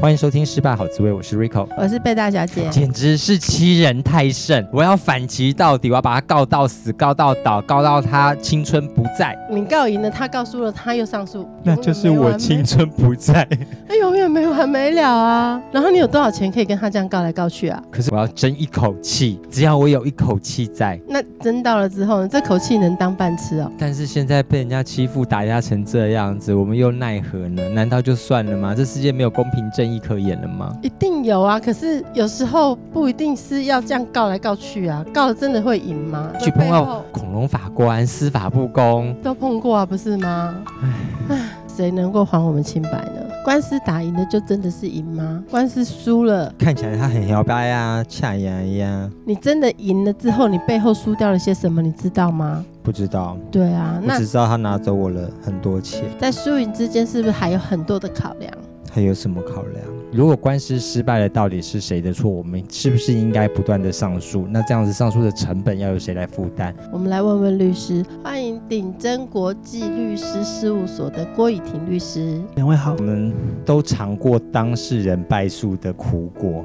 欢迎收听《失败好滋味》，我是 Rico，我是贝大小姐，简直是欺人太甚！我要反击到底，我要把他告到死，告到倒，告到他青春不在。你告赢了，他告输了，他又上诉，那就是我青春不在，他 永远没完没了啊！然后你有多少钱可以跟他这样告来告去啊？可是我要争一口气，只要我有一口气在，那争到了之后呢？这口气能当饭吃哦。但是现在被人家欺负打压成这样子，我们又奈何呢？难道就算了吗？这世界没有公平正义可言了吗？一定有啊，可是有时候不一定是要这样告来告去啊，告了真的会赢吗？去碰到恐龙法官，司法不公，都碰过啊，不是吗？唉，谁能够还我们清白呢？官司打赢了就真的是赢吗？官司输了，看起来他很摇摆呀，恰呀呀。你真的赢了之后，你背后输掉了些什么？你知道吗？不知道。对啊，那只知道他拿走我了很多钱。在输赢之间，是不是还有很多的考量？他有什么考量？如果官司失败了，到底是谁的错？我们是不是应该不断的上诉？那这样子上诉的成本要由谁来负担？我们来问问律师，欢迎鼎真国际律师事务所的郭雨婷律师。两位好，我们都尝过当事人败诉的苦果。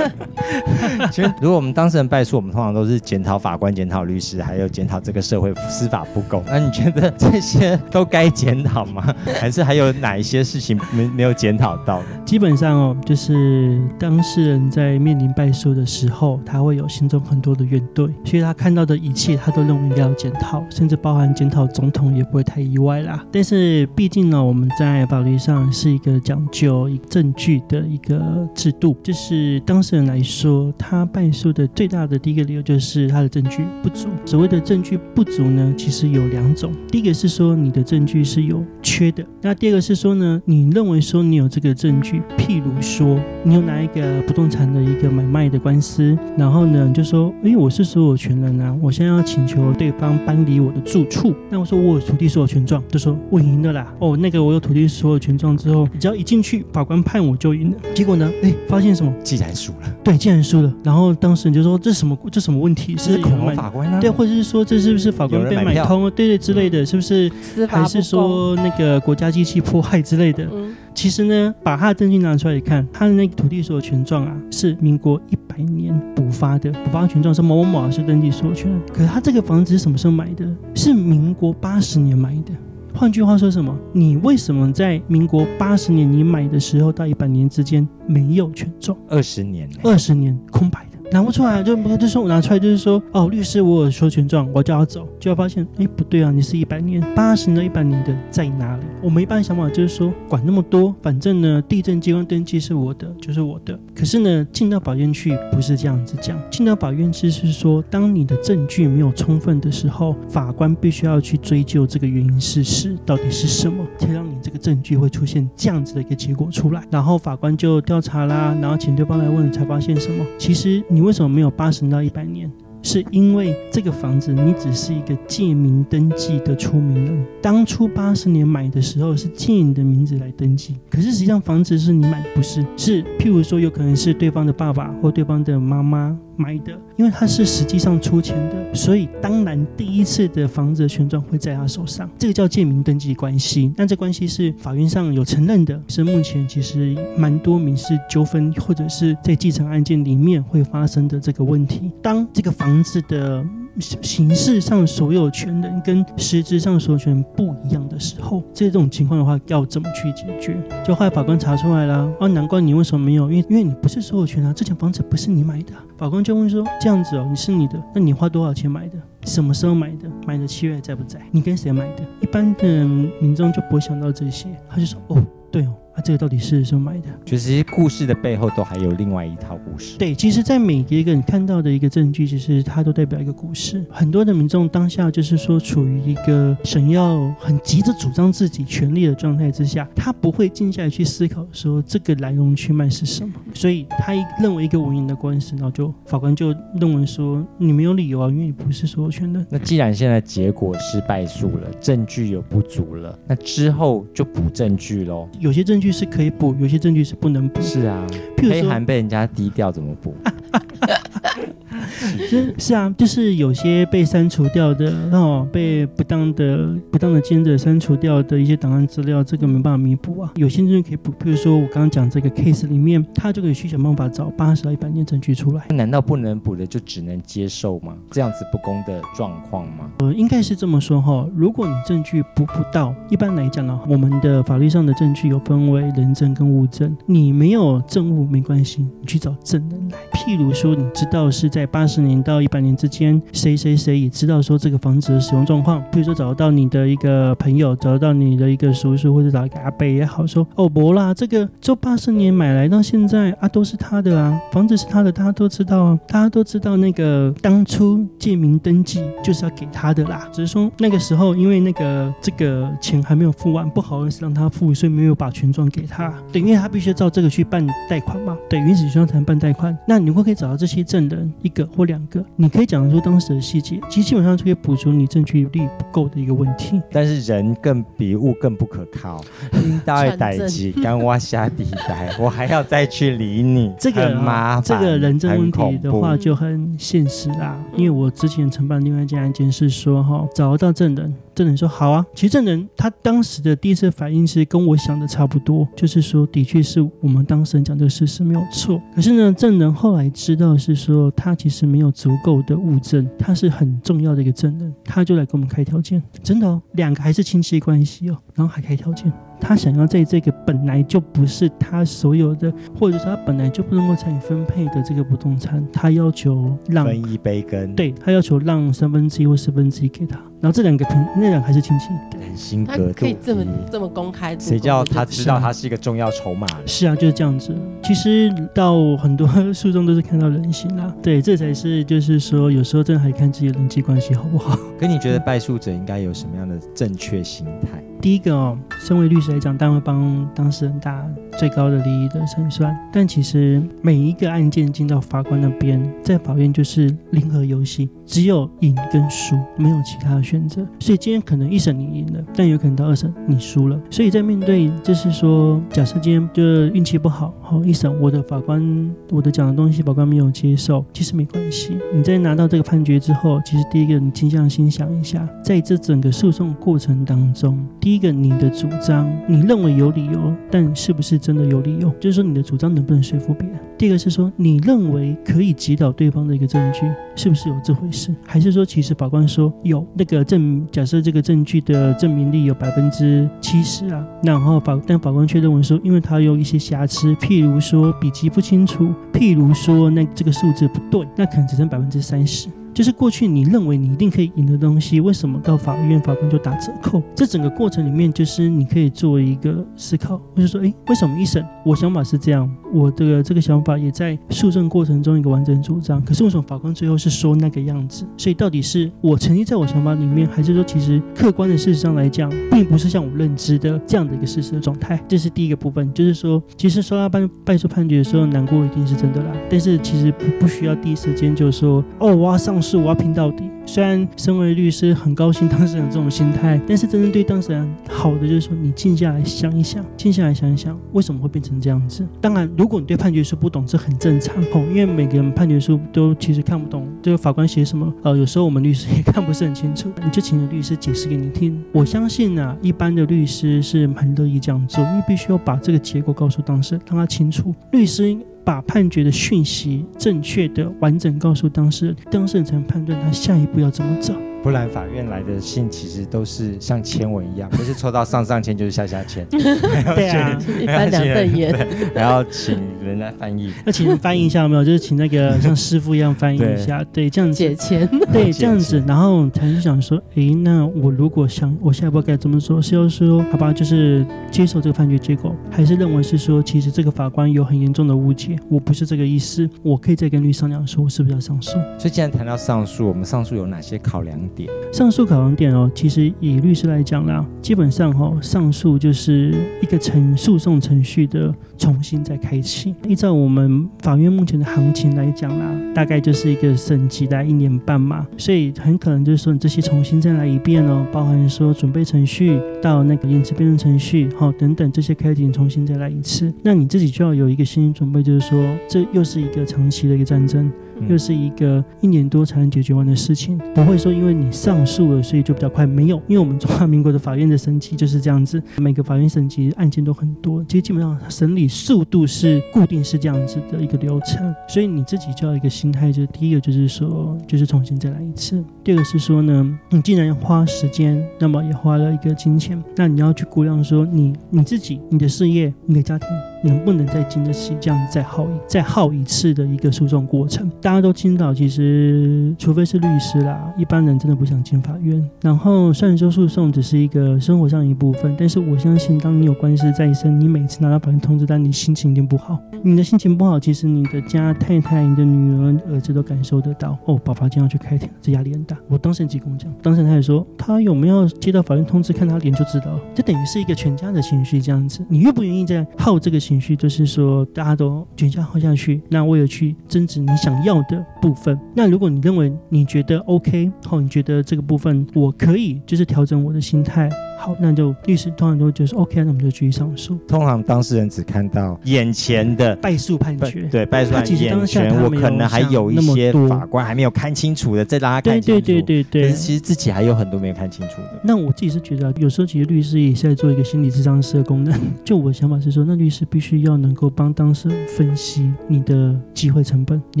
其实，如果我们当事人败诉，我们通常都是检讨法官、检讨律师，还有检讨这个社会司法不公。那你觉得这些都该检讨吗？还是还有哪一些事情没没有检讨到的？基本上哦，就是当事人在面临败诉的时候，他会有心中很多的怨怼，所以他看到的一切，他都认为要检讨，甚至包含检讨总统也不会太意外啦。但是毕竟呢，我们在法律上是一个讲究一证据的一个制度，就是当事人来说，他败诉的最大的第一个理由就是他的证据不足。所谓的证据不足呢，其实有两种，第一个是说你的证据是有缺的，那第二个是说呢，你认为说你有这个证据。譬如说，你有拿一个不动产的一个买卖的官司，然后呢，就说，哎，我是所有权人啊，我现在要请求对方搬离我的住处。那我说我有土地所有权状，就说我赢了啦。哦，那个我有土地所有权状之后，只要一进去，法官判我就赢了。结果呢，哎，发现什么？既然输了。对，既然输了。然后当事人就说，这什么？这什么问题？是恐龙法官啊？对，或者是说这是不是法官被买通？对对之类的，是不是？还是说那个国家机器迫害之类的？嗯其实呢，把他的拿出来一看，他的那个土地所有权状啊，是民国一百年补发的，补发权状是某某某老师登记所有权。可是他这个房子是什么时候买的？是民国八十年买的。换句话说什么？你为什么在民国八十年你买的时候到一百年之间没有权状？二十年，二十年空白。拿不出来，就就说我拿出来，就是说，哦，律师，我有所有权状，我就要走，就要发现，哎，不对啊，你是一百年、八十年、一百年的在哪里？我们一般想法就是说，管那么多，反正呢，地震机关登记是我的，就是我的。可是呢，进到法院去不是这样子讲，进到法院去是说，当你的证据没有充分的时候，法官必须要去追究这个原因事实到底是什么，才让你这个证据会出现这样子的一个结果出来。然后法官就调查啦，然后请对方来问，才发现什么？其实你。你为什么没有八十到一百年？是因为这个房子你只是一个借名登记的出名人。当初八十年买的时候是借你的名字来登记，可是实际上房子是你买的，不是？是譬如说有可能是对方的爸爸或对方的妈妈。买的，因为他是实际上出钱的，所以当然第一次的房子的权状会在他手上，这个叫借名登记关系。那这关系是法院上有承认的，是目前其实蛮多民事纠纷或者是在继承案件里面会发生的这个问题。当这个房子的形式上所有权人跟实质上所有权人不一样的时候，这种情况的话要怎么去解决？就后来法官查出来了，哦，难怪你为什么没有？因为因为你不是所有权啊，这间房子不是你买的。法官就问说：这样子哦，你是你的，那你花多少钱买的？什么时候买的？买的契约还在不在？你跟谁买的？一般的民众就不会想到这些，他就说：哦，对哦。啊，这个到底是什么买的？就是故事的背后都还有另外一套故事。对，其实，在每一个你看到的一个证据，其实它都代表一个故事。很多的民众当下就是说，处于一个想要很急着主张自己权利的状态之下，他不会静下来去思考说这个来龙去脉是什么。所以他认为一个稳赢的官司，然后就法官就认为说你没有理由啊，因为你不是所有权的。那既然现在结果是败诉了，证据有不足了，那之后就补证据喽。有些证据是可以补，有些证据是不能补。是啊，黑函被人家低调怎么补？是是啊，就是有些被删除掉的，哦，被不当的、不当的监者删除掉的一些档案资料，这个没办法弥补啊。有些证据可以补，比如说我刚刚讲这个 case 里面，他就可以去想办法找八十到一百年证据出来。难道不能补的就只能接受吗？这样子不公的状况吗？呃，应该是这么说哈、哦。如果你证据补不到，一般来讲呢，我们的法律上的证据有分为人证跟物证。你没有证物没关系，你去找证人来。譬如说，你知道是在在八十年到一百年之间，谁谁谁也知道说这个房子的使用状况。比如说找到你的一个朋友，找到你的一个叔叔，或者找一个阿伯也好，说哦，不啦，这个就八十年买来到现在啊，都是他的啊，房子是他的，大家都知道啊，大家都知道那个当初借名登记就是要给他的啦，只是说那个时候因为那个这个钱还没有付完，不好意思让他付，所以没有把权状给他。对，因为他必须照这个去办贷款嘛，对，原始权状才能办贷款。那你会可以找到这些证人个或两个，你可以讲得出当时的细节，其实基本上就可以补足你证据力不够的一个问题。但是人更比物更不可靠，应当代机干挖下地带，我还要再去理你，这个麻烦。这个人证问题的话就很现实啦，因为我之前承办另外一件案件是说哈，找得到证人。证人说好啊，其实证人他当时的第一次反应是跟我想的差不多，就是说的确是我们当事人讲这个事是没有错。可是呢，证人后来知道是说他其实没有足够的物证，他是很重要的一个证人，他就来给我们开条件，真的哦，两个还是亲戚关系哦，然后还开条件。他想要在这个本来就不是他所有的，或者说他本来就不能够参与分配的这个不动产，他要求让分一杯羹，对，他要求让三分之一或四分之一给他，然后这两个平那两个还是亲戚，很心格，他可以这么这么公开，谁叫他知道他是一个重要筹码？是啊，就是这样子。其实到很多书中都是看到人心啦，对，这才是就是说有时候真的还看自己的人际关系好不好。可你觉得败诉者应该有什么样的正确心态？第一个哦，身为律师来讲，当然会帮当事人打最高的利益的胜算。但其实每一个案件进到法官那边，在法院就是零和游戏，只有赢跟输，没有其他的选择。所以今天可能一审你赢了，但有可能到二审你输了。所以在面对就是说，假设今天就运气不好，好一审我的法官我的讲的东西法官没有接受，其实没关系。你在拿到这个判决之后，其实第一个你静下心想一下，在这整个诉讼过程当中，第一个，你的主张，你认为有理由，但是不是真的有理由？就是说，你的主张能不能说服别人？第二个是说，你认为可以击倒对方的一个证据，是不是有这回事？还是说，其实法官说有那个证，假设这个证据的证明力有百分之七十啊，然后法但法官却认为说，因为他有一些瑕疵，譬如说笔迹不清楚，譬如说那这个数字不对，那可能只剩百分之三十。就是过去你认为你一定可以赢的东西，为什么到法院法官就打折扣？这整个过程里面，就是你可以做一个思考，就是说，诶，为什么一审我想法是这样，我的这个想法也在诉讼过程中一个完整主张，可是为什么法官最后是说那个样子？所以到底是我沉溺在我想法里面，还是说其实客观的事实上来讲，并不是像我认知的这样的一个事实的状态？这是第一个部分，就是说，其实收到败败诉判决的时候，难过一定是真的啦，但是其实不不需要第一时间就说，哦，我要上诉。是我要拼到底。虽然身为律师很高兴当事人这种心态，但是真正对当事人好的就是说，你静下来想一想，静下来想一想，为什么会变成这样子？当然，如果你对判决书不懂，这很正常哦，因为每个人判决书都其实看不懂，这个法官写什么，呃，有时候我们律师也看不是很清楚，你就请个律师解释给你听。我相信啊，一般的律师是很乐意这样做，因为必须要把这个结果告诉当事人，让他清楚。律师。把判决的讯息正确的完整告诉当事人，当事人才能判断他下一步要怎么走。不然法院来的信其实都是像签文一样，不是抽到上上签就是下下签。对啊，一翻两瞪眼，然后请人来翻译，那请人翻译一下有没有？就是请那个像师傅一样翻译一下，对，这样子解签，对，这样子，然后才是想说，诶，那我如果想，我下一步该怎么做？是要说，好吧，就是接受这个判决结果，还是认为是说，其实这个法官有很严重的误解，我不是这个意思，我可以再跟律师商量说，我是不是要上诉？所以，既然谈到上诉，我们上诉有哪些考量点？上诉考量点哦，其实以律师来讲啦，基本上哈、哦，上诉就是一个程诉讼程序的重新再开启。依照我们法院目前的行情来讲啦，大概就是一个审级大概一年半嘛，所以很可能就是说你这些重新再来一遍哦，包含说准备程序到那个言词辩论程序，好等等这些开庭重新再来一次，那你自己就要有一个心理准备，就是说这又是一个长期的一个战争。又是一个一年多才能解决完的事情，不会说因为你上诉了，所以就比较快。没有，因为我们中华民国的法院的审级就是这样子，每个法院审级案件都很多，其实基本上审理速度是固定是这样子的一个流程。所以你自己就要一个心态，就是第一个就是说，就是重新再来一次；第二个是说呢，你既然要花时间，那么也花了一个金钱，那你要去估量说，你你自己、你的事业、你的家庭。能不能再经得起这样再耗一再耗一次的一个诉讼过程？大家都听到，其实除非是律师啦，一般人真的不想进法院。然后虽然说诉讼只是一个生活上一部分，但是我相信，当你有官司在身，你每次拿到法院通知单，你心情一定不好。你的心情不好，其实你的家太太、你的女儿、儿子都感受得到。哦，爸爸今天要去开庭，这压力很大。我当事人跟我讲，当时他也说，他有没有接到法院通知，看他脸就知道了。这等于是一个全家的情绪这样子。你愿不愿意再耗这个情？绪就是说，大家都卷下耗下去，那我有去争执你想要的部分。那如果你认为你觉得 OK，好，你觉得这个部分我可以，就是调整我的心态。好，那就律师通常都会觉得说 OK，那我们就继续上诉。通常当事人只看到眼前的败诉判决，对败诉判决，眼前我可能还有一些法官还没有看清楚的，再让他看清楚。对对对对对。其实自己还有很多没有看清楚的。那我自己是觉得，有时候其实律师也是在做一个心理智商师的功能。就我的想法是说，那律师必须要能够帮当事人分析你的机会成本，你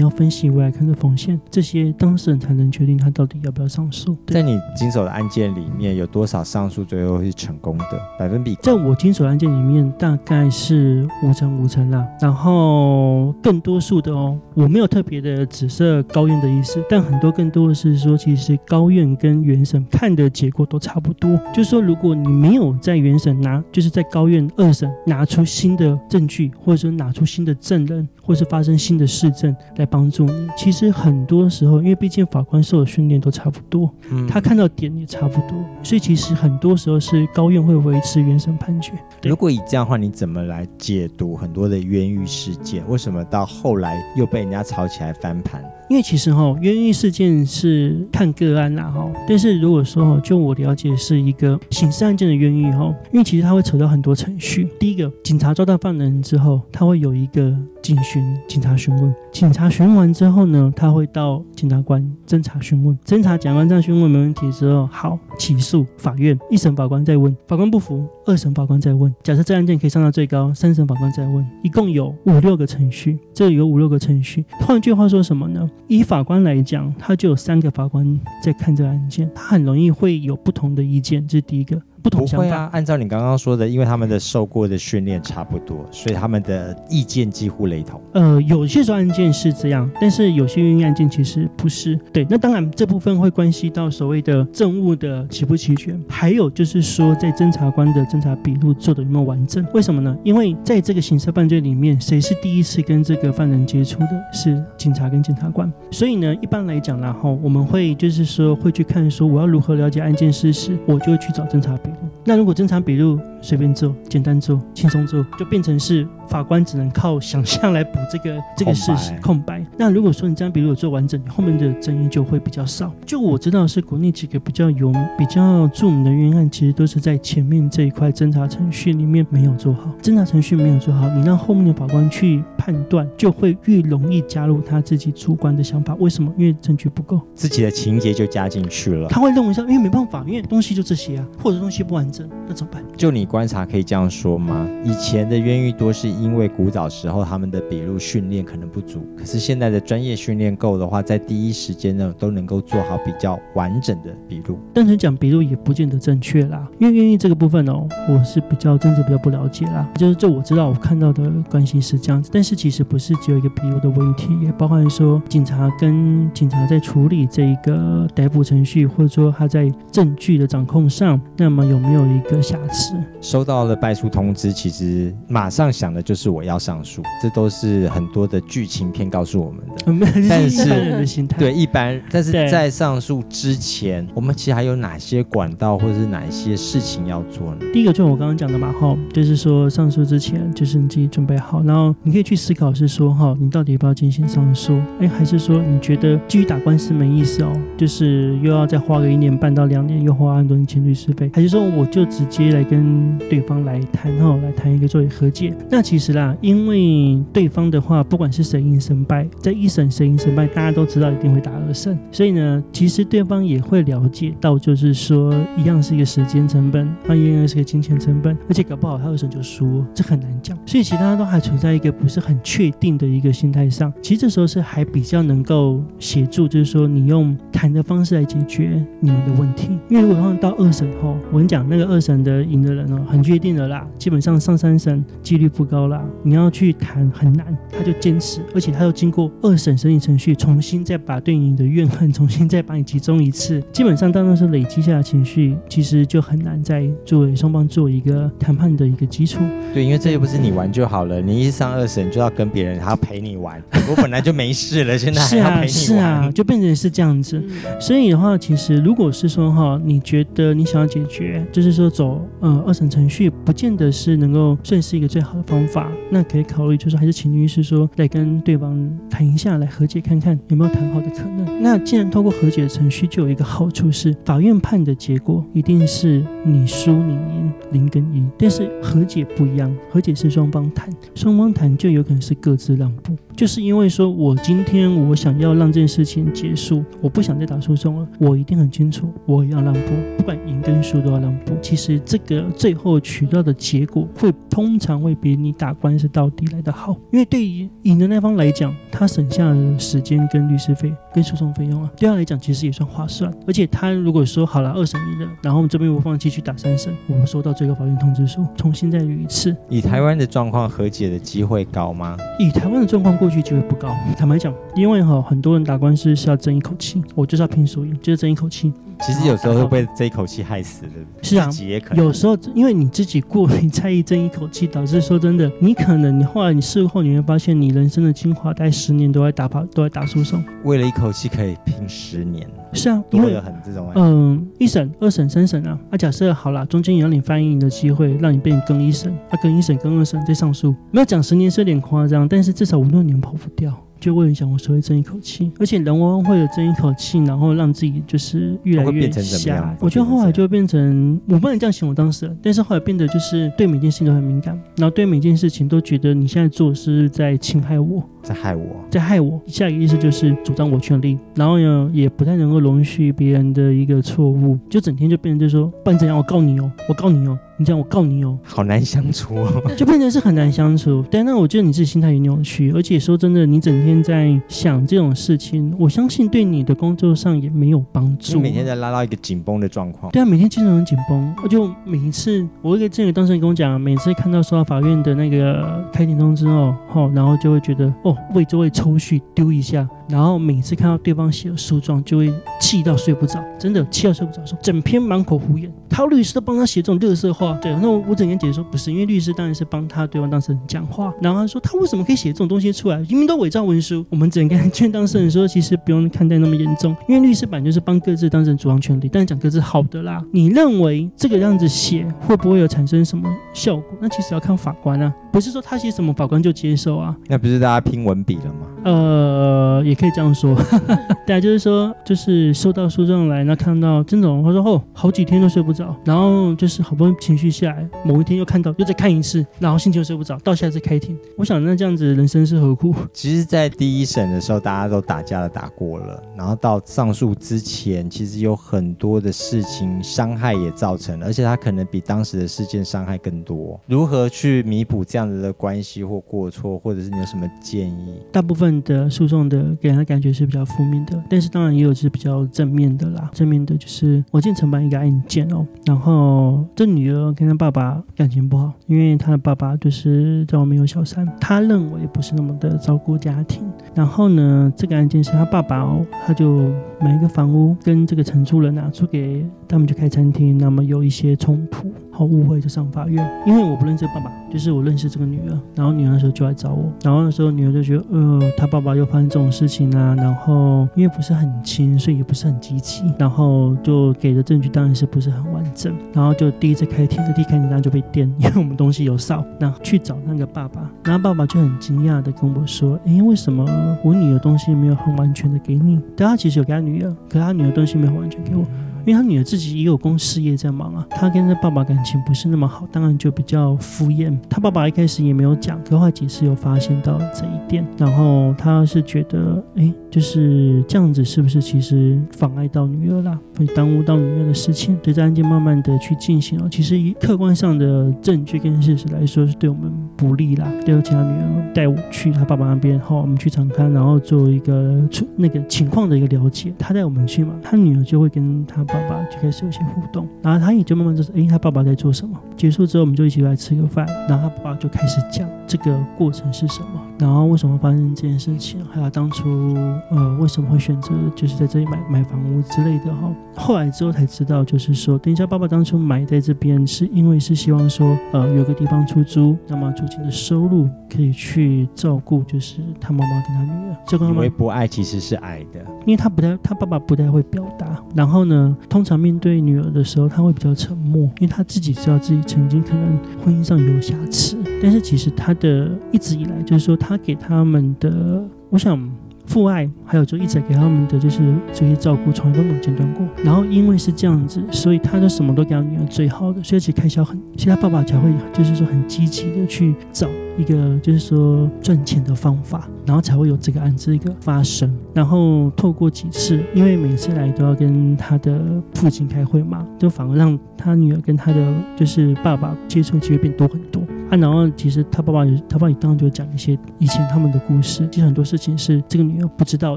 要分析未来看的风险，这些当事人才能决定他到底要不要上诉。在你经手的案件里面，有多少上诉最后都是成功的百分比，在我经手案件里面大概是五成五成啦。然后更多数的哦，我没有特别的指涉高院的意思，但很多更多的是说，其实高院跟原审判的结果都差不多。就是说，如果你没有在原审拿，就是在高院二审拿出新的证据，或者说拿出新的证人，或是发生新的事证来帮助你，其实很多时候，因为毕竟法官受的训练都差不多，嗯，他看到点也差不多，所以其实很多时候是高院会维持原审判决。如果以这样的话，你怎么来解读很多的冤狱事件？为什么到后来又被人家炒起来翻盘？因为其实哈，冤狱事件是看个案啦哈，但是如果说哈，就我了解是一个刑事案件的冤狱哈，因为其实它会扯到很多程序。第一个，警察抓到犯人之后，他会有一个警询、警察询问，警察询问完之后呢，他会到检察官侦查询问，侦查讲完这样询问没问题之后，好起诉法院，一审法官再问，法官不服，二审法官在问。假设这案件可以上到最高，三审法官在问，一共有五六个程序，这有五六个程序。换句话说什么呢？以法官来讲，他就有三个法官在看这个案件，他很容易会有不同的意见，这是第一个。不同想法。不会啊，按照你刚刚说的，因为他们的受过的训练差不多，所以他们的意见几乎雷同。呃，有些时候案件是这样，但是有些冤狱案件其实不是。对，那当然这部分会关系到所谓的证物的齐不齐全，还有就是说在侦查官的侦查笔录做的有没有完整。为什么呢？因为在这个刑事犯罪里面，谁是第一次跟这个犯人接触的？是警察跟检察官。所以呢，一般来讲，然后我们会就是说会去看说我要如何了解案件事实，我就会去找侦查笔。那如果正常笔录随便做、简单做、轻松做，就变成是法官只能靠想象来补这个这个事实空白。那如果说你这样笔录做完整，后面的争议就会比较少。就我知道是国内几个比较有、比较著名的冤案，其实都是在前面这一块侦查程序里面没有做好。侦查程序没有做好，你让后面的法官去判断，就会越容易加入他自己主观的想法。为什么？因为证据不够，自己的情节就加进去了。他会认为说，因为没办法，因为东西就这些啊，或者东西不完整。那怎么办？就你观察可以这样说吗？以前的冤狱多是因为古早时候他们的笔录训练可能不足，可是现在的专业训练够的话，在第一时间呢都能够做好比较完整的笔录。单纯讲笔录也不见得正确啦，因为愿意这个部分哦，我是比较真的比较不了解啦。就是这我知道我看到的关系是这样子，但是其实不是只有一个笔录的问题，也包含说警察跟警察在处理这一个逮捕程序，或者说他在证据的掌控上，那么有没有一个瑕疵？收到了败诉通知，其实马上想的就是我要上诉，这都是很多的剧情片告诉我们的。但是，对一般，但是在上诉之前，我们其实还有哪些管道或者是哪一些事情要做呢？第一个就是我刚刚讲的嘛，哈，就是说上诉之前，就是你自己准备好，然后你可以去思考是说，哈，你到底要不要进行上诉？哎，还是说你觉得继续打官司没意思哦？就是又要再花个一年半到两年，又花很多钱律师费，还是说我就直接来跟对方来谈，哈，来谈一个作为和解？那其实是啦，因为对方的话，不管是谁赢谁败，在一审谁赢谁败，大家都知道一定会打二审，所以呢，其实对方也会了解到，就是说一样是一个时间成本，啊，一样是个金钱成本，而且搞不好他二审就输，这很难讲。所以其他都还处在一个不是很确定的一个心态上。其实这时候是还比较能够协助，就是说你用谈的方式来解决你们的问题。因为如果到二审后，我跟你讲，那个二审的赢的人哦，很确定的啦，基本上上三审几率不高啦。你要去谈很难，他就坚持，而且他又经过二审审理程序，重新再把对你的怨恨重新再把你集中一次，基本上当然是累积下的情绪，其实就很难再作为双方做一个谈判的一个基础。对，因为这又不是你玩就好了，你一上二审就要跟别人，还要陪你玩。我本来就没事了，现在还要陪你玩，是啊，是啊，就变成是这样子。所以的话，其实如果是说哈，你觉得你想要解决，就是说走呃二审程序，不见得是能够算是一个最好的方法，那可以考虑就是还是请律师说来跟对方谈一下，来和解看看有没有谈好的可能。那既然透过和解的程序，就有一个好处是，法院判的结果一定是你输你赢零跟一，但是和解不一样，和解是双方谈，双方谈就有可能是各自让步。就是因为说，我今天我想要让这件事情结束，我不想再打诉讼了，我一定很清楚，我要让步，不管赢跟输都要让步。其实这个最后取到的结果，会通常会比你打官司到底来得好，因为对于赢的那方来讲，他省下的时间跟律师费跟诉讼费用啊，对他来讲其实也算划算。而且他如果说好了二审赢了，然后我们这边不放弃去打三审，我们收到最高法院通知书，重新再捋一次。以台湾的状况，和解的机会高吗？以台湾的状况过。机会不高，坦白讲，因为哈很多人打官司是要争一口气，我就是要拼输赢，就是争一口气。其实有时候会被这一口气害死的，是啊，有时候因为你自己过于在意这一口气，导致说真的，你可能你后来你事后你会发现，你人生的精华大概十年都在打跑，都在打诉讼，为了一口气可以拼十年。是啊，因为很这种，嗯，一审、二审、三审啊，啊，假设好了，中间有让你翻译的机会，让你变更一审，啊，更一审、更二审再上诉，没有讲十年是有点夸张，但是至少五六年跑不掉。就会想我稍微争一口气，而且人往往会有争一口气，然后让自己就是越来越瞎。我觉得后来就变成，我不能这样形容当时，但是后来变得就是对每件事情都很敏感，然后对每件事情都觉得你现在做的是在侵害我，在害我，在害我。下一个意思就是主张我权利，然后呢也不太能够容许别人的一个错误，就整天就变成就说，不然怎样，我告你哦，我告你哦。你这样我告你哦，好难相处哦，就变成是很难相处。但那我觉得你自己心态也扭曲，而且说真的，你整天在想这种事情，我相信对你的工作上也没有帮助。你每天在拉到一个紧绷的状况。对啊，每天精神很紧绷。我就每一次，我一个这个当事人跟我讲，每次看到收到法院的那个开庭通知后，吼，然后就会觉得哦，为这位抽搐，丢一下。然后每次看到对方写的诉状，就会气到睡不着，真的气到睡不着，说整篇满口胡言，他律师都帮他写这种乐色话。对，那我我整天解释说不是，因为律师当然是帮他对方当事人讲话。然后他说他为什么可以写这种东西出来？明明都伪造文书。我们只能跟劝当事人说，其实不用看待那么严重，因为律师本就是帮各自当事人主张权利，但是讲各自好的啦。你认为这个样子写会不会有产生什么效果？那其实要看法官啊，不是说他写什么法官就接受啊。那不是大家拼文笔了吗？呃，也可以这样说，对啊，就是说，就是收到诉状来，那看到这种，他说哦，好几天都睡不着，然后就是好不容易情绪下来，某一天又看到，又再看一次，然后心情又睡不着，到下次开庭，我想那这样子人生是何苦？其实，在第一审的时候，大家都打架了，打过了，然后到上诉之前，其实有很多的事情伤害也造成了，而且他可能比当时的事件伤害更多。如何去弥补这样子的关系或过错，或者是你有什么建议？大部分的诉讼的给人的感觉是比较负面的，但是当然也有是比较正面的啦。正面的就是我进承办一个案件哦，然后这女儿跟她爸爸感情不好，因为她的爸爸就是在外面有小三，他认为不是那么的照顾家庭。然后呢，这个案件是他爸爸哦，他就买一个房屋跟这个承租人啊租给他们去开餐厅，那么有一些冲突。误会就上法院，因为我不认识爸爸，就是我认识这个女儿。然后女儿那时候就来找我，然后那时候女儿就觉得，呃，她爸爸又发生这种事情啊。然后因为不是很亲，所以也不是很积极，然后就给的证据当然是不是很完整。然后就第一次开庭的第一开庭当然就被电，因为我们东西有少。那去找那个爸爸，然后爸爸就很惊讶的跟我说，诶，为什么我女儿东西没有很完全的给你？但他其实有给他女儿，可是他女儿东西没有完全给我。因为他女儿自己也有公事业在忙啊，他跟他爸爸感情不是那么好，当然就比较敷衍。他爸爸一开始也没有讲，可后来解释有发现到这一点，然后他是觉得，哎，就是这样子是不是其实妨碍到女儿啦，会耽误到女儿的事情？随着案件慢慢的去进行哦，其实以客观上的证据跟事实来说是对我们不利啦。对，而且他女儿带我去他爸爸那边，后我们去场勘，然后做一个那个情况的一个了解。他带我们去嘛，他女儿就会跟他。爸爸就开始有些互动，然后他也就慢慢就是，哎，他爸爸在做什么？结束之后，我们就一起来吃个饭，然后他爸爸就开始讲这个过程是什么，然后为什么发生这件事情，还有当初呃为什么会选择就是在这里买买房屋之类的哈。后来之后才知道，就是说，等一下爸爸当初买在这边是因为是希望说，呃，有个地方出租，那么租金的收入可以去照顾，就是他妈妈跟他女儿。这个因为不爱其实是爱的，因为他不太，他爸爸不太会表达，然后呢。通常面对女儿的时候，他会比较沉默，因为他自己知道自己曾经可能婚姻上有瑕疵，但是其实他的一直以来就是说，他他给他们的，我想父爱，还有就一直给他们的就是这些照顾，从来都没有间断过。然后因为是这样子，所以他就什么都给他女儿最好的，所以其实开销很，其实他爸爸才会就是说很积极的去找。一个就是说赚钱的方法，然后才会有这个案子一个发生。然后透过几次，因为每次来都要跟他的父亲开会嘛，就反而让他女儿跟他的就是爸爸接触机会变多很多。啊，然后其实他爸爸也，他爸爸也当然就讲一些以前他们的故事，其实很多事情是这个女儿不知道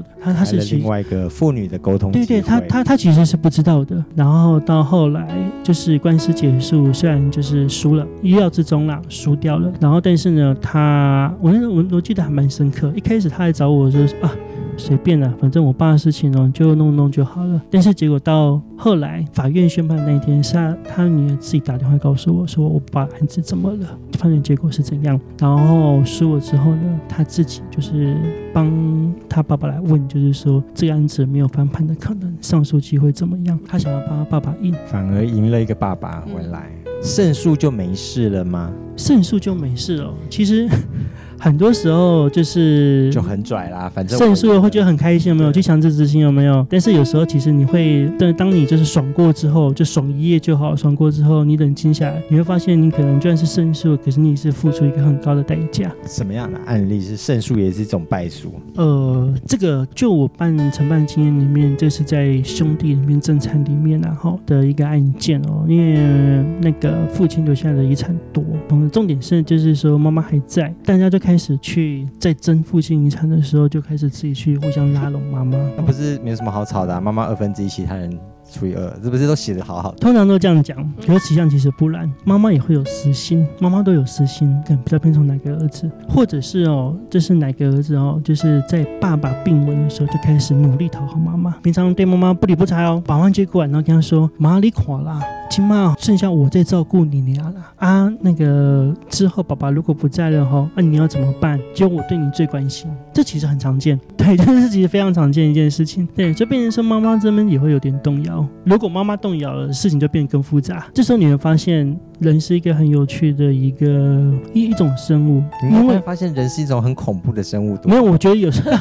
的。他他是另外一个父女的沟通，对对，他他他其实是不知道的。然后到后来就是官司结束，虽然就是输了，意料之中啦，输掉了。然后但是呢，他我那我我记得还蛮深刻。一开始他来找我说啊。随便了，反正我爸的事情哦，就弄弄就好了。但是结果到后来法院宣判那一天，是他他女儿自己打电话告诉我说，我爸案子怎么了，判决结果是怎样。然后输了之后呢，他自己就是帮他爸爸来问，就是说这个案子没有翻盘的可能，上诉机会怎么样？他想要帮他爸爸赢，反而赢了一个爸爸回来，胜诉就没事了吗？胜诉就没事了，其实。很多时候就是就很拽啦，反正胜诉会觉得很开心，有没有？去强制执行有没有？但是有时候其实你会，但当你就是爽过之后，就爽一夜就好。爽过之后，你冷静下来，你会发现你可能就算是胜诉，可是你是付出一个很高的代价。什么样的案例是胜诉也是一种败诉？呃，这个就我办承办经验里面，这是在兄弟里面正餐里面然后的一个案件哦，因为那个父亲留下的遗产多，嗯，重点是就是说妈妈还在，大家就。开始去在争父亲遗产的时候，就开始自己去互相拉拢妈妈。那不是没有什么好吵的啊，妈妈二分之一，其他人。除以二，是不是都写得好好？通常都这样讲，可是实际上其实不然。妈妈也会有私心，妈妈都有私心，可能比较偏重哪个儿子，或者是哦，这、是哪个儿子哦，就是在爸爸病危的时候就开始努力讨好妈妈，平常对妈妈不理不睬哦，把玩接过来，然后跟他说：“妈，你垮了，亲妈剩下我在照顾你娘了啊。”那个之后爸爸如果不在了哈，那、你要怎么办？就我对你最关心，这其实很常见，对，这是其实非常常见一件事情，对，就变成说妈妈这边也会有点动摇。摇。如果妈妈动摇了，事情就变得更复杂。这时候你会发现，人是一个很有趣的一个一一种生物。你会发现人是一种很恐怖的生物。没有，我觉得有时候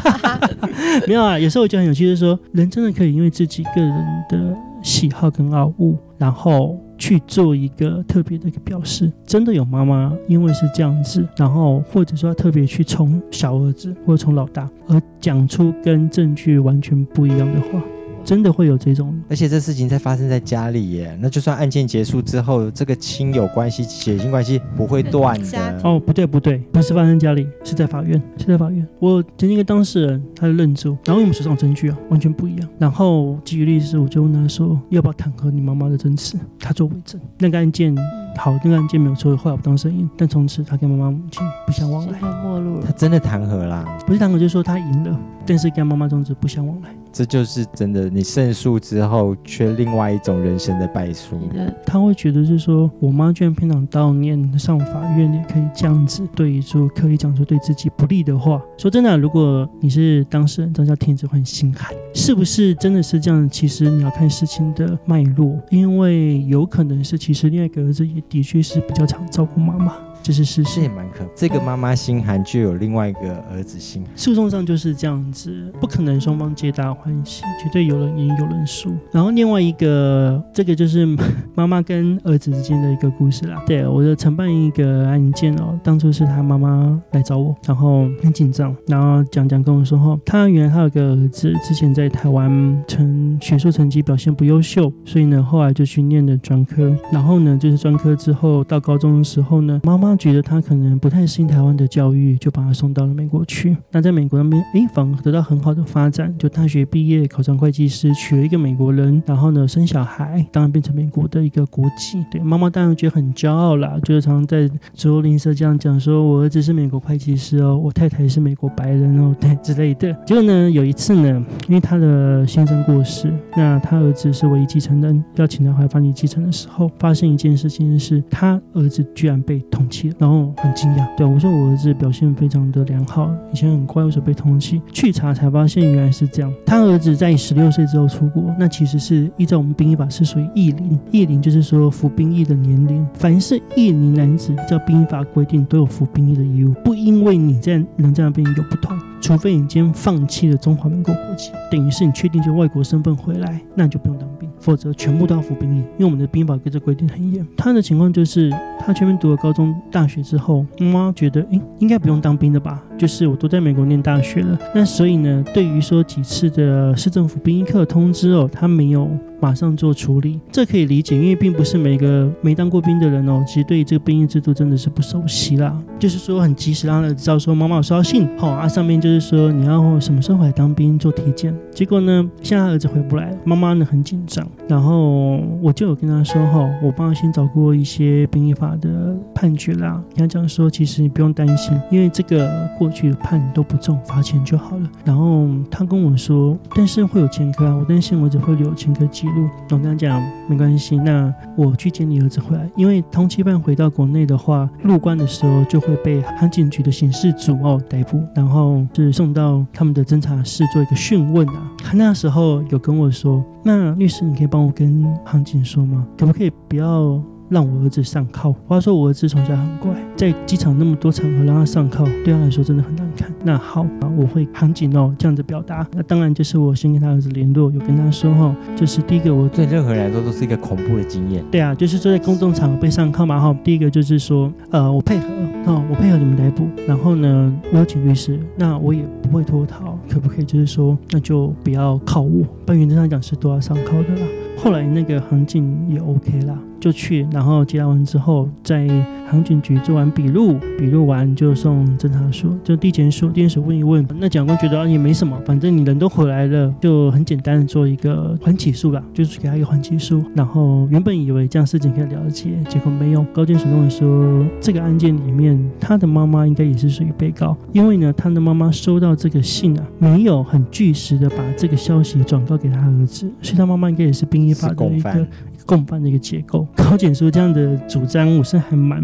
没有啊。有时候我觉得很有趣，就是说人真的可以因为自己个人的喜好跟傲物，然后去做一个特别的一个表示。真的有妈妈因为是这样子，然后或者说特别去宠小儿子或者宠老大，而讲出跟证据完全不一样的话。真的会有这种，而且这事情在发生在家里耶，那就算案件结束之后，这个亲友关系、血亲关系不会断的。哦，不对不对，不是发生家里，是在法院，是在法院。我曾经一个当事人，他就认住，然后我们手上证据啊，完全不一样。然后基于律师，我就问他说，要不要弹劾你妈妈的证词？他做伪证。那个案件好，那个案件没有错，后来我当声音，但从此他跟妈妈母亲不相往来，没落了。他真的弹劾啦？不是弹劾，就是说他赢了，但是跟妈妈终止不相往来。这就是真的，你胜诉之后，却另外一种人生的败诉。他会觉得是说，我妈居然偏袒悼念上法院，也可以这样子对于说，可以讲出对自己不利的话。说真的，如果你是当事人，张家天子会很心寒。是不是真的是这样？其实你要看事情的脉络，因为有可能是，其实另外一个儿子也的确是比较常照顾妈妈。这是事实，也蛮可。这个妈妈心寒，就有另外一个儿子心寒。诉讼上就是这样子，不可能双方皆大欢喜，绝对有人赢有人输。然后另外一个，这个就是 妈妈跟儿子之间的一个故事啦。对，我就承办一个案件哦，当初是他妈妈来找我，然后很紧张，然后讲讲跟我说哈，他原来他有个儿子，之前在台湾成学术成绩表现不优秀，所以呢后来就去念了专科，然后呢就是专科之后到高中的时候呢，妈妈。觉得他可能不太适应台湾的教育，就把他送到了美国去。那在美国那边，哎，反而得到很好的发展。就大学毕业，考上会计师，娶了一个美国人，然后呢，生小孩，当然变成美国的一个国籍。对，妈妈当然觉得很骄傲啦，就是常常在左邻舍这样讲，说我儿子是美国会计师哦，我太太是美国白人哦，对之类的。结果呢，有一次呢，因为他的先生过世，那他儿子是唯一继承人，要请他回来办理继承的时候，发生一件事情是，他儿子居然被通缉。然后很惊讶，对，我说我儿子表现非常的良好，以前很乖，为什么被通缉？去查才发现原来是这样。他儿子在十六岁之后出国，那其实是依照我们兵役法是属于役龄，役龄就是说服兵役的年龄。凡是役龄男子，照兵役法规定都有服兵役的义务，不因为你在人在那边有不同。除非你今天放弃了中华民国国籍，等于是你确定就外国身份回来，那你就不用当兵，否则全部都要服兵役。因为我们的兵法规则规定很严。他的情况就是，他全面读了高中、大学之后，妈妈觉得，诶，应该不用当兵的吧？就是我都在美国念大学了，那所以呢，对于说几次的市政府兵役课通知哦，他没有。马上做处理，这可以理解，因为并不是每个没当过兵的人哦，其实对于这个兵役制度真的是不熟悉啦。就是说很及时让他知道说，妈妈有收到信，好啊，上面就是说你要什么时候回来当兵做体检。结果呢，现在儿子回不来，妈妈呢很紧张，然后我就有跟他说哈，我帮他先找过一些兵役法的判决啦，跟他讲说，其实你不用担心，因为这个过去判都不重，罚钱就好了。然后他跟我说，但是会有前科啊，我担心我儿子会留前科记录。我跟他讲没关系，那我去接你儿子回来，因为通缉犯回到国内的话，入关的时候就会被航警局的刑事组哦逮捕，然后是送到他们的侦查室做一个讯问啊。他那时候有跟我说，那律师你可以帮我跟航警说吗？可不可以不要？让我儿子上铐。话说我儿子从小很乖，在机场那么多场合让他上铐，对他来说真的很难看。那好，我会很紧哦，这样子表达。那当然就是我先跟他儿子联络，有跟他说哈，就是第一个我对任何人来说都是一个恐怖的经验。对啊，就是坐在公众场合被上铐嘛哈。第一个就是说，呃，我配合，哦，我配合你们逮捕，然后呢，我要请律师，那我也不会脱逃，可不可以？就是说，那就不要靠我。但原则上讲是都要上铐的啦。后来那个航警也 OK 啦。就去，然后接答完之后，在航警局做完笔录，笔录完就送侦查书，就地检署，地检署问一问，那检察官觉得也没什么，反正你人都回来了，就很简单的做一个缓起诉吧，就是给他一个缓起诉。然后原本以为这样事情可以了结，结果没有。高检署认为说，这个案件里面，他的妈妈应该也是属于被告，因为呢，他的妈妈收到这个信啊，没有很据实的把这个消息转告给他儿子，所以他妈妈应该也是兵役法的一个。共犯的一个结构，高检说这样的主张，我是还蛮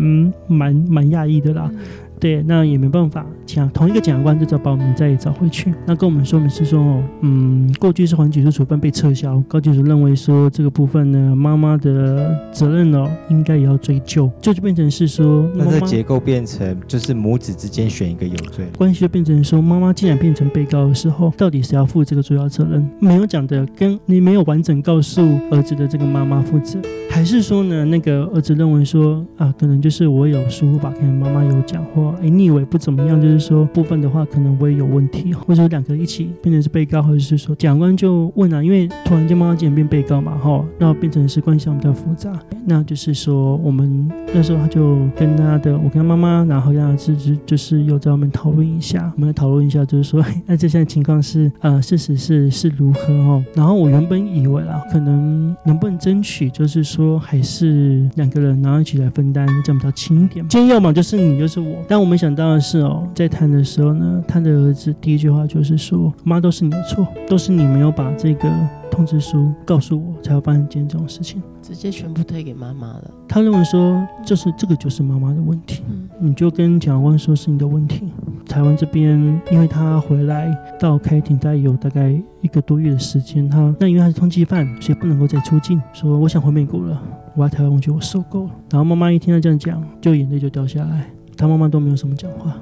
蛮蛮讶异的啦。对，那也没办法，讲同一个检察官就找把我们再找回去。那跟我们说明是说哦，嗯，过去是缓起诉处分被撤销，高检署认为说这个部分呢，妈妈的责任哦，应该也要追究，这就变成是说，那这结构变成就是母子之间选一个有罪，关系就变成说，妈妈既然变成被告的时候，到底谁要负这个主要责任？没有讲的，跟你没有完整告诉儿子的这个妈妈负责，还是说呢，那个儿子认为说啊，可能就是我有疏忽吧，可能妈妈有讲话，哎，你以为不怎么样，就是说部分的话，可能我也有问题，或者两个一起变成是被告，或者是说检察官就问啊，因为突然间妈妈竟然变被告嘛，哈，那变成是关系比较复杂，那就是说我们那时候他就跟他的，我跟他妈妈，然后让他自己就是有在我们讨论一下，我们来讨论一下，就是说，那这现在情况是呃，事实是是如何哦，然后我原本以为啦，可能能不能争取，就是说还是两个人然后一起来分担，这样比较轻一点。今天要么就是你，就是我。但我没想到的是哦，在谈的时候呢，他的儿子第一句话就是说：“妈，都是你的错，都是你没有把这个通知书告诉我，才会发生今天这种事情。”直接全部推给妈妈了。他认为说，就是这个就是妈妈的问题，嗯，你就跟检察官说是你的问题。台湾这边，因为他回来到开庭，大概有大概一个多月的时间，他那因为他是通缉犯，所以不能够再出境。说我想回美国了，我在台湾，我觉得我受够了。然后妈妈一听他这样讲，就眼泪就掉下来。他妈妈都没有什么讲话。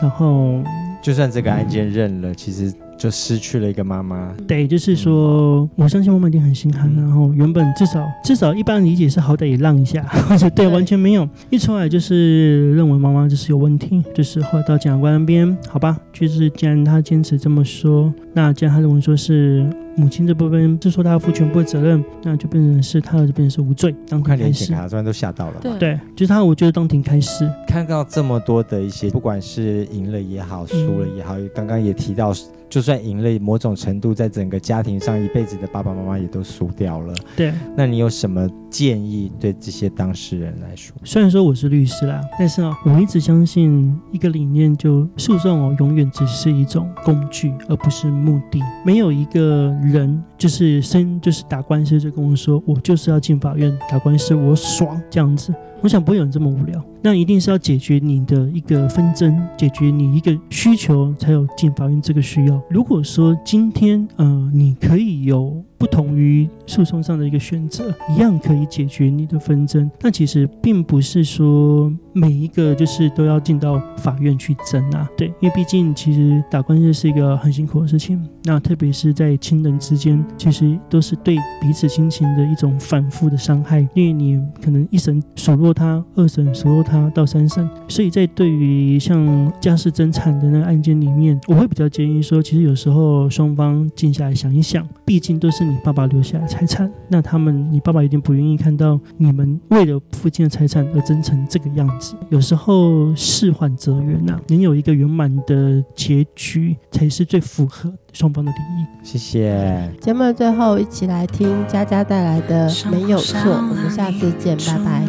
然后，就算这个案件认了，其实。就失去了一个妈妈，对，就是说，我相信妈妈一定很心寒。然后原本至少至少一般理解是好歹也让一下，或 者对，完全没有一出来就是认为妈妈就是有问题，就是后来到检察官那边，好吧，就是既然他坚持这么说，那既然他认为说是母亲这部分就说他要负全部的责任，那就变成是他儿子变成是无罪。当庭开始，检察官都吓到了，对，对，就是他，我觉得当庭开始看到这么多的一些，不管是赢了也好，输了也好，嗯、刚刚也提到。就算赢了，某种程度在整个家庭上，一辈子的爸爸妈妈也都输掉了。对，那你有什么建议对这些当事人来说？虽然说我是律师啦，但是啊，我一直相信一个理念，就诉讼哦，永远只是一种工具，而不是目的。没有一个人就是生就是打官司就跟我说，我就是要进法院打官司，我爽这样子。我想不会有人这么无聊，那一定是要解决你的一个纷争，解决你一个需求，才有进法院这个需要。如果说今天，呃，你可以有。不同于诉讼上的一个选择，一样可以解决你的纷争。但其实并不是说每一个就是都要进到法院去争啊。对，因为毕竟其实打官司是一个很辛苦的事情。那特别是在亲人之间，其实都是对彼此亲情的一种反复的伤害。因为你可能一审数落他，二审数落他，到三审。所以在对于像家事争产的那个案件里面，我会比较建议说，其实有时候双方静下来想一想，毕竟都是。你爸爸留下的财产，那他们，你爸爸一定不愿意看到你们为了父亲的财产而争成这个样子。有时候事缓则圆呐，能有一个圆满的结局，才是最符合双方的利益。谢谢。节目的最后，一起来听佳佳带来的《没有错》，我们下次见，拜拜。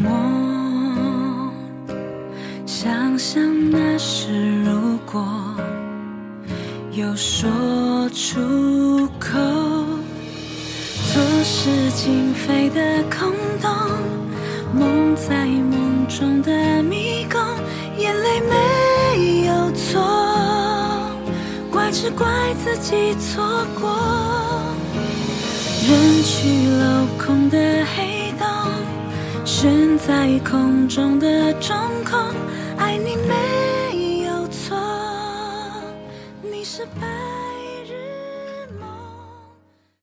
想想那时如果有说出口。做事情非的空洞，梦在梦中的迷宫，眼泪没有错，怪只怪自己错过。人去楼空的黑洞，悬在空中的中空，爱你没失败。